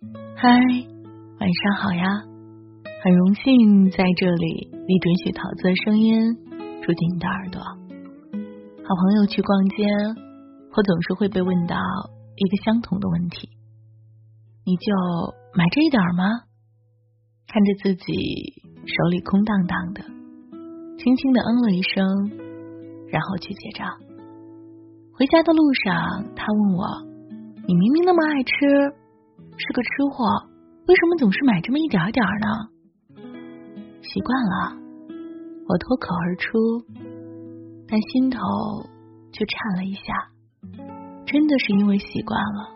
嗨，晚上好呀！很荣幸在这里你准许桃子的声音住进你的耳朵。好朋友去逛街，我总是会被问到一个相同的问题：你就买这一点吗？看着自己手里空荡荡的，轻轻的嗯了一声，然后去结账。回家的路上，他问我。你明明那么爱吃，是个吃货，为什么总是买这么一点点呢？习惯了，我脱口而出，但心头却颤了一下。真的是因为习惯了，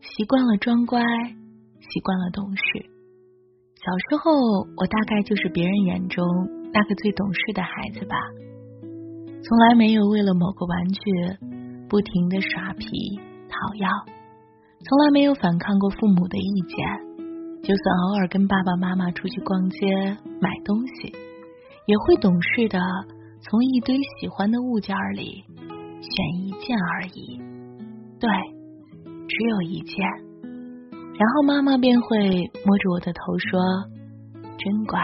习惯了装乖，习惯了懂事。小时候，我大概就是别人眼中那个最懂事的孩子吧，从来没有为了某个玩具不停的耍皮。讨要，从来没有反抗过父母的意见。就算偶尔跟爸爸妈妈出去逛街买东西，也会懂事的从一堆喜欢的物件里选一件而已。对，只有一件。然后妈妈便会摸着我的头说：“真乖。”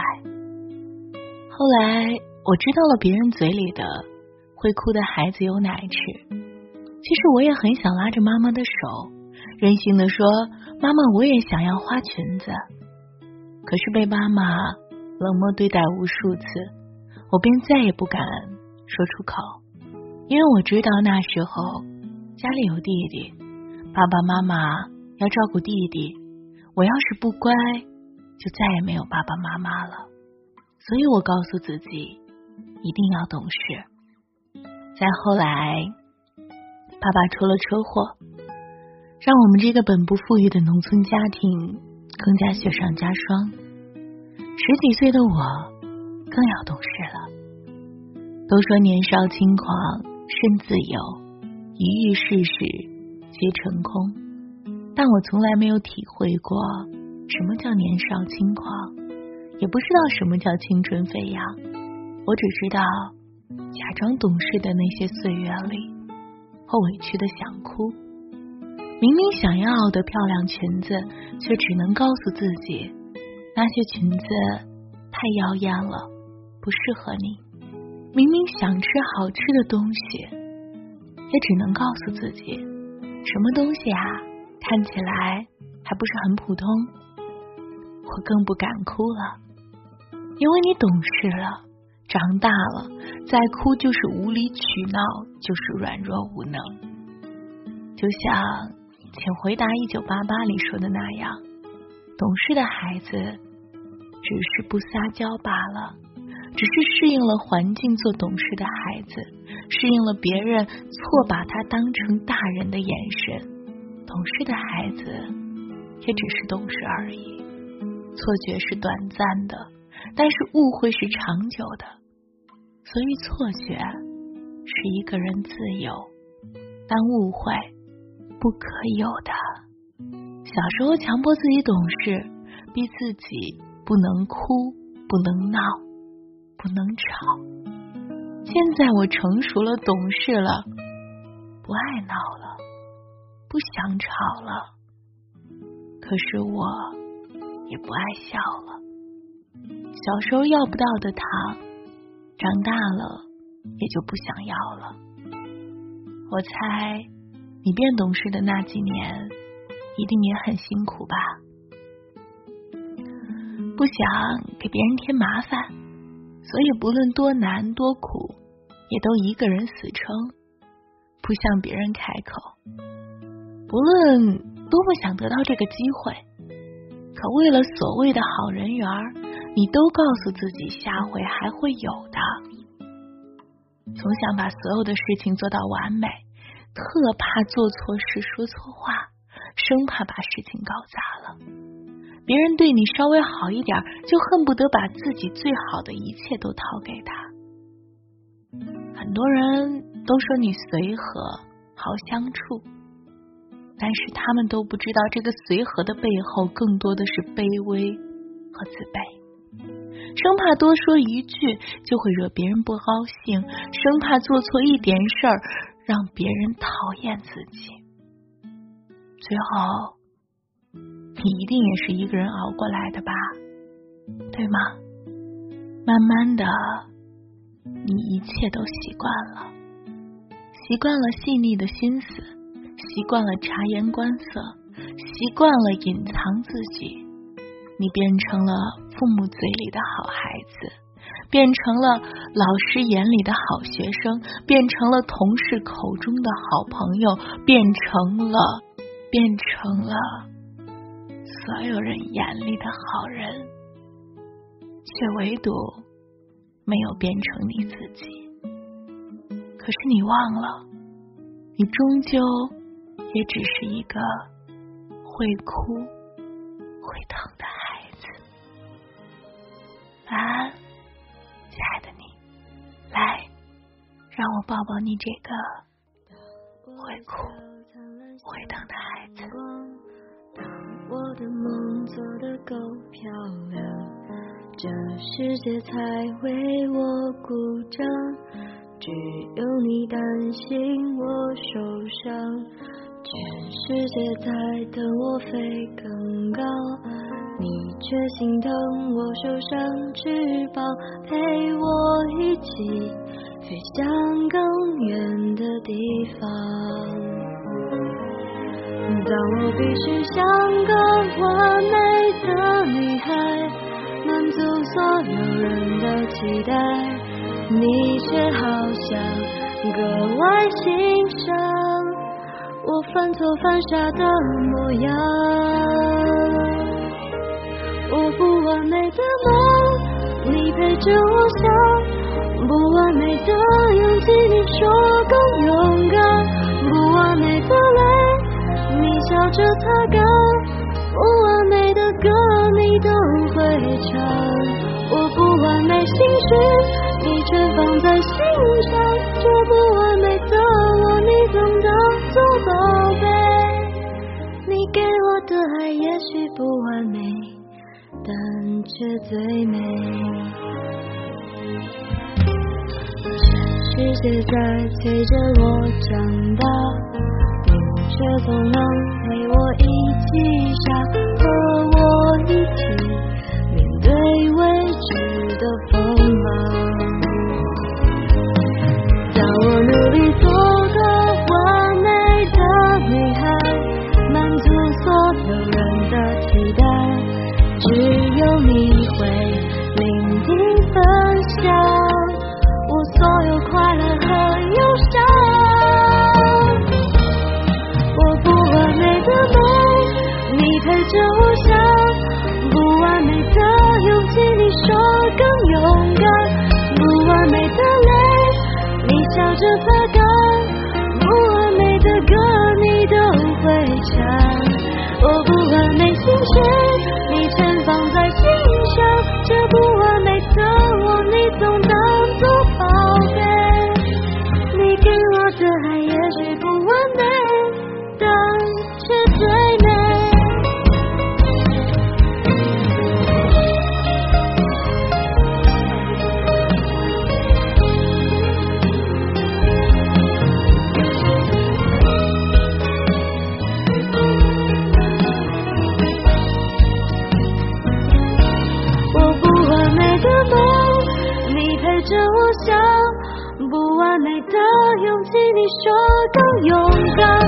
后来我知道了，别人嘴里的会哭的孩子有奶吃。其实我也很想拉着妈妈的手，任性的说：“妈妈，我也想要花裙子。”可是被妈妈冷漠对待无数次，我便再也不敢说出口，因为我知道那时候家里有弟弟，爸爸妈妈要照顾弟弟，我要是不乖，就再也没有爸爸妈妈了。所以我告诉自己，一定要懂事。再后来。爸爸出了车祸，让我们这个本不富裕的农村家庭更加雪上加霜。十几岁的我更要懂事了。都说年少轻狂身自由，一遇世事皆成空。但我从来没有体会过什么叫年少轻狂，也不知道什么叫青春飞扬。我只知道，假装懂事的那些岁月里。或委屈的想哭，明明想要的漂亮裙子，却只能告诉自己那些裙子太妖艳了，不适合你。明明想吃好吃的东西，也只能告诉自己什么东西啊，看起来还不是很普通。我更不敢哭了，因为你懂事了。长大了，再哭就是无理取闹，就是软弱无能。就像《请回答一九八八》里说的那样，懂事的孩子只是不撒娇罢了，只是适应了环境做懂事的孩子，适应了别人错把他当成大人的眼神。懂事的孩子也只是懂事而已，错觉是短暂的。但是误会是长久的，所以错觉是一个人自由，但误会不可有的。小时候强迫自己懂事，逼自己不能哭、不能闹、不能吵。现在我成熟了、懂事了，不爱闹了，不想吵了，可是我也不爱笑了。小时候要不到的糖，长大了也就不想要了。我猜你变懂事的那几年，一定也很辛苦吧？不想给别人添麻烦，所以不论多难多苦，也都一个人死撑，不向别人开口。不论多么想得到这个机会，可为了所谓的好人缘。你都告诉自己下回还会有的，总想把所有的事情做到完美，特怕做错事说错话，生怕把事情搞砸了。别人对你稍微好一点，就恨不得把自己最好的一切都掏给他。很多人都说你随和好相处，但是他们都不知道，这个随和的背后，更多的是卑微和自卑。生怕多说一句就会惹别人不高兴，生怕做错一点事儿让别人讨厌自己，最后你一定也是一个人熬过来的吧？对吗？慢慢的，你一切都习惯了，习惯了细腻的心思，习惯了察言观色，习惯了隐藏自己，你变成了父母嘴里的好孩子。变成了老师眼里的好学生，变成了同事口中的好朋友，变成了，变成了所有人眼里的好人，却唯独没有变成你自己。可是你忘了，你终究也只是一个会哭、会疼的孩子。晚安。让我抱抱你这个会哭会疼的孩子。当我的梦做得够漂亮，这世界才为我鼓掌。只有你担心我受伤，全世界在等我飞更高。你却心疼我受伤翅膀，陪我一起飞向更远的地方。当我必须像个完美的女孩，满足所有人的期待，你却好像格外欣赏我犯错犯傻的模样。我不完美的梦，你陪着我想；不完美的勇气，你说更勇敢；不完美的泪，你笑着擦干；不完美的歌，你都会唱。我不完美心事，你全放在心上。这不完美的我，你总当作宝贝。你给我的爱，也许不完美。但却最美。世界在催着我长大，你却总能陪我一起傻，着发干；不完美的歌，你都会唱。我不完美心事。更勇敢，